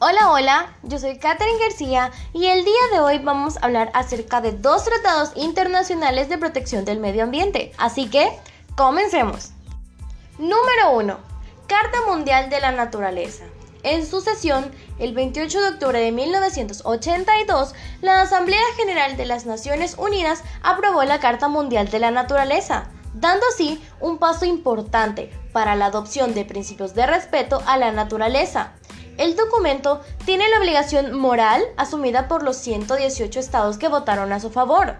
Hola, hola, yo soy Katherine García y el día de hoy vamos a hablar acerca de dos tratados internacionales de protección del medio ambiente. Así que, comencemos. Número 1. Carta Mundial de la Naturaleza. En su sesión, el 28 de octubre de 1982, la Asamblea General de las Naciones Unidas aprobó la Carta Mundial de la Naturaleza, dando así un paso importante para la adopción de principios de respeto a la naturaleza. El documento tiene la obligación moral asumida por los 118 estados que votaron a su favor.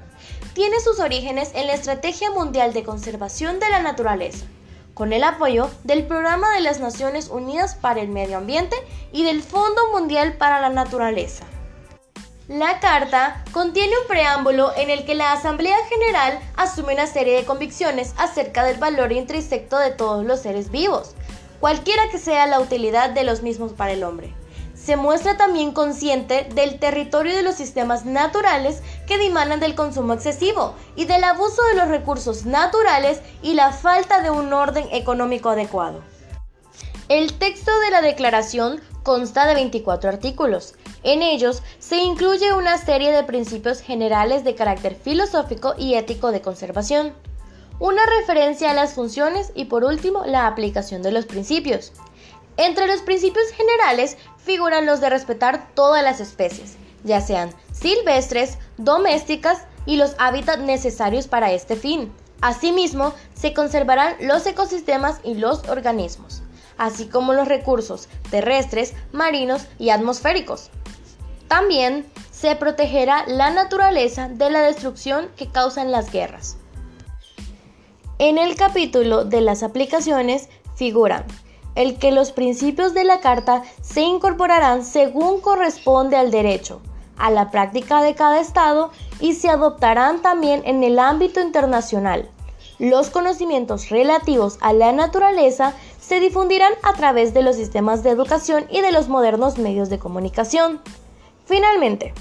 Tiene sus orígenes en la Estrategia Mundial de Conservación de la Naturaleza, con el apoyo del Programa de las Naciones Unidas para el Medio Ambiente y del Fondo Mundial para la Naturaleza. La carta contiene un preámbulo en el que la Asamblea General asume una serie de convicciones acerca del valor intrínseco de todos los seres vivos, cualquiera que sea la utilidad de los mismos para el hombre. Se muestra también consciente del territorio de los sistemas naturales que dimanan del consumo excesivo y del abuso de los recursos naturales y la falta de un orden económico adecuado. El texto de la declaración consta de 24 artículos. En ellos se incluye una serie de principios generales de carácter filosófico y ético de conservación una referencia a las funciones y por último la aplicación de los principios. Entre los principios generales figuran los de respetar todas las especies, ya sean silvestres, domésticas y los hábitats necesarios para este fin. Asimismo, se conservarán los ecosistemas y los organismos, así como los recursos terrestres, marinos y atmosféricos. También se protegerá la naturaleza de la destrucción que causan las guerras. En el capítulo de las aplicaciones figuran el que los principios de la Carta se incorporarán según corresponde al derecho, a la práctica de cada Estado y se adoptarán también en el ámbito internacional. Los conocimientos relativos a la naturaleza se difundirán a través de los sistemas de educación y de los modernos medios de comunicación. Finalmente,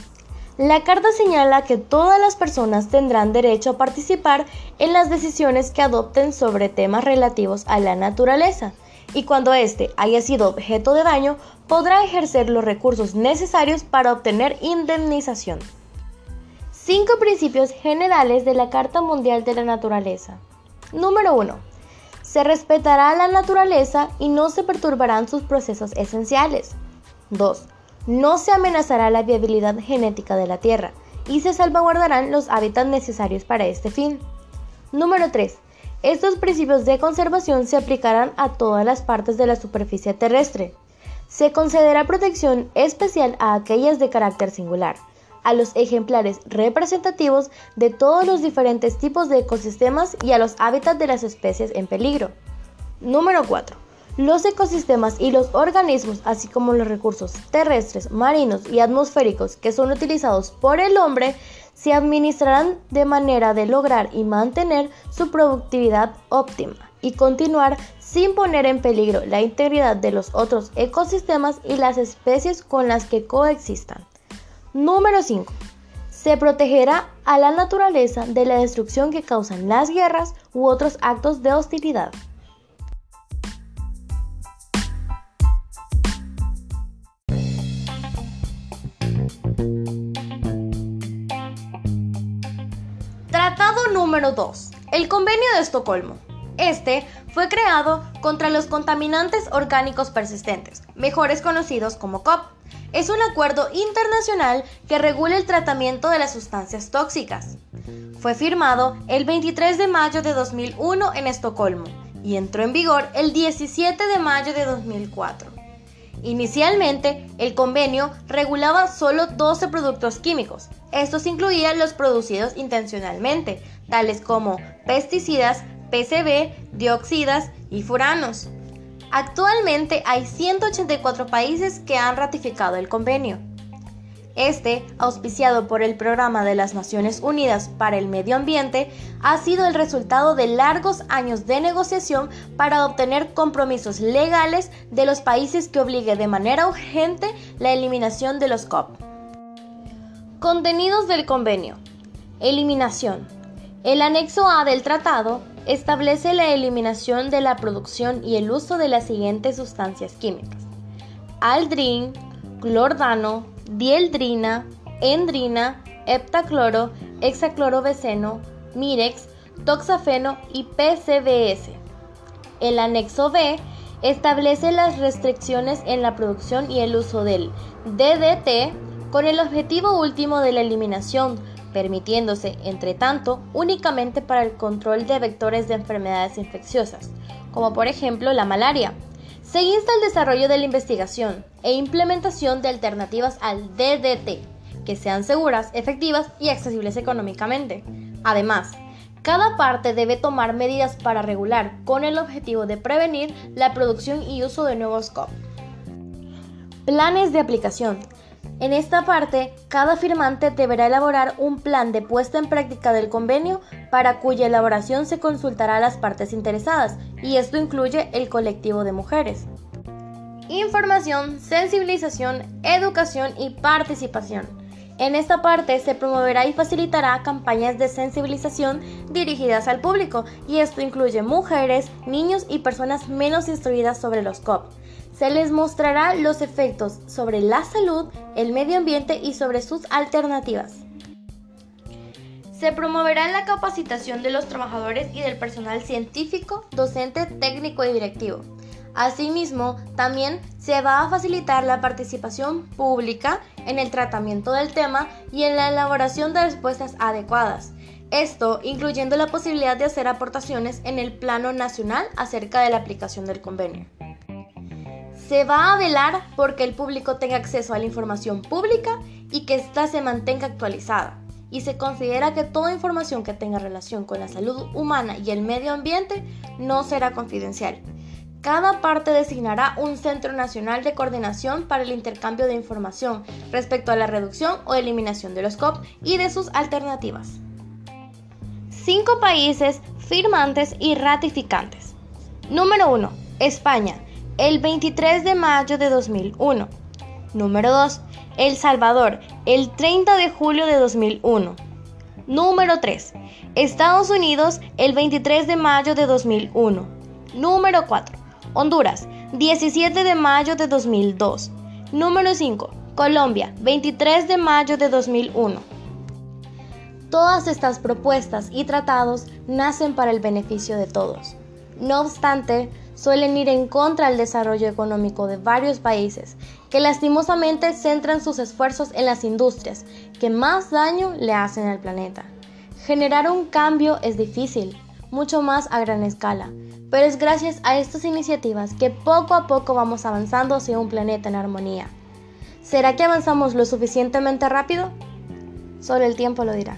la carta señala que todas las personas tendrán derecho a participar en las decisiones que adopten sobre temas relativos a la naturaleza y cuando éste haya sido objeto de daño podrá ejercer los recursos necesarios para obtener indemnización. Cinco principios generales de la Carta Mundial de la Naturaleza. Número 1. Se respetará la naturaleza y no se perturbarán sus procesos esenciales. 2 no se amenazará la viabilidad genética de la Tierra y se salvaguardarán los hábitats necesarios para este fin. Número 3. Estos principios de conservación se aplicarán a todas las partes de la superficie terrestre. Se concederá protección especial a aquellas de carácter singular, a los ejemplares representativos de todos los diferentes tipos de ecosistemas y a los hábitats de las especies en peligro. Número 4. Los ecosistemas y los organismos, así como los recursos terrestres, marinos y atmosféricos que son utilizados por el hombre, se administrarán de manera de lograr y mantener su productividad óptima y continuar sin poner en peligro la integridad de los otros ecosistemas y las especies con las que coexistan. Número 5. Se protegerá a la naturaleza de la destrucción que causan las guerras u otros actos de hostilidad. Número 2. El Convenio de Estocolmo. Este fue creado contra los contaminantes orgánicos persistentes, mejores conocidos como COP. Es un acuerdo internacional que regula el tratamiento de las sustancias tóxicas. Fue firmado el 23 de mayo de 2001 en Estocolmo y entró en vigor el 17 de mayo de 2004. Inicialmente, el convenio regulaba solo 12 productos químicos. Estos incluían los producidos intencionalmente, tales como pesticidas, PCB, dioxidas y furanos. Actualmente hay 184 países que han ratificado el convenio. Este, auspiciado por el Programa de las Naciones Unidas para el Medio Ambiente, ha sido el resultado de largos años de negociación para obtener compromisos legales de los países que obligue de manera urgente la eliminación de los COP. Contenidos del convenio. Eliminación. El anexo A del tratado establece la eliminación de la producción y el uso de las siguientes sustancias químicas. Aldrin, clordano, dieldrina, endrina, heptacloro, hexacloroveceno, mirex, toxafeno y PCBS. El anexo B establece las restricciones en la producción y el uso del DDT con el objetivo último de la eliminación, permitiéndose, entre tanto, únicamente para el control de vectores de enfermedades infecciosas, como por ejemplo la malaria. Se insta el desarrollo de la investigación e implementación de alternativas al DDT, que sean seguras, efectivas y accesibles económicamente. Además, cada parte debe tomar medidas para regular con el objetivo de prevenir la producción y uso de nuevos COP. Planes de aplicación. En esta parte, cada firmante deberá elaborar un plan de puesta en práctica del convenio para cuya elaboración se consultará a las partes interesadas, y esto incluye el colectivo de mujeres. Información, sensibilización, educación y participación. En esta parte se promoverá y facilitará campañas de sensibilización dirigidas al público y esto incluye mujeres, niños y personas menos instruidas sobre los COP. Se les mostrará los efectos sobre la salud, el medio ambiente y sobre sus alternativas. Se promoverá la capacitación de los trabajadores y del personal científico, docente, técnico y directivo. Asimismo, también se va a facilitar la participación pública en el tratamiento del tema y en la elaboración de respuestas adecuadas. Esto incluyendo la posibilidad de hacer aportaciones en el plano nacional acerca de la aplicación del convenio. Se va a velar porque el público tenga acceso a la información pública y que ésta se mantenga actualizada. Y se considera que toda información que tenga relación con la salud humana y el medio ambiente no será confidencial cada parte designará un Centro Nacional de Coordinación para el intercambio de información respecto a la reducción o eliminación de los COP y de sus alternativas. Cinco países firmantes y ratificantes. Número 1. España, el 23 de mayo de 2001. Número 2. El Salvador, el 30 de julio de 2001. Número 3. Estados Unidos, el 23 de mayo de 2001. Número 4. Honduras, 17 de mayo de 2002. Número 5. Colombia, 23 de mayo de 2001. Todas estas propuestas y tratados nacen para el beneficio de todos. No obstante, suelen ir en contra del desarrollo económico de varios países, que lastimosamente centran sus esfuerzos en las industrias que más daño le hacen al planeta. Generar un cambio es difícil, mucho más a gran escala, pero es gracias a estas iniciativas que poco a poco vamos avanzando hacia un planeta en armonía. ¿Será que avanzamos lo suficientemente rápido? Solo el tiempo lo dirá.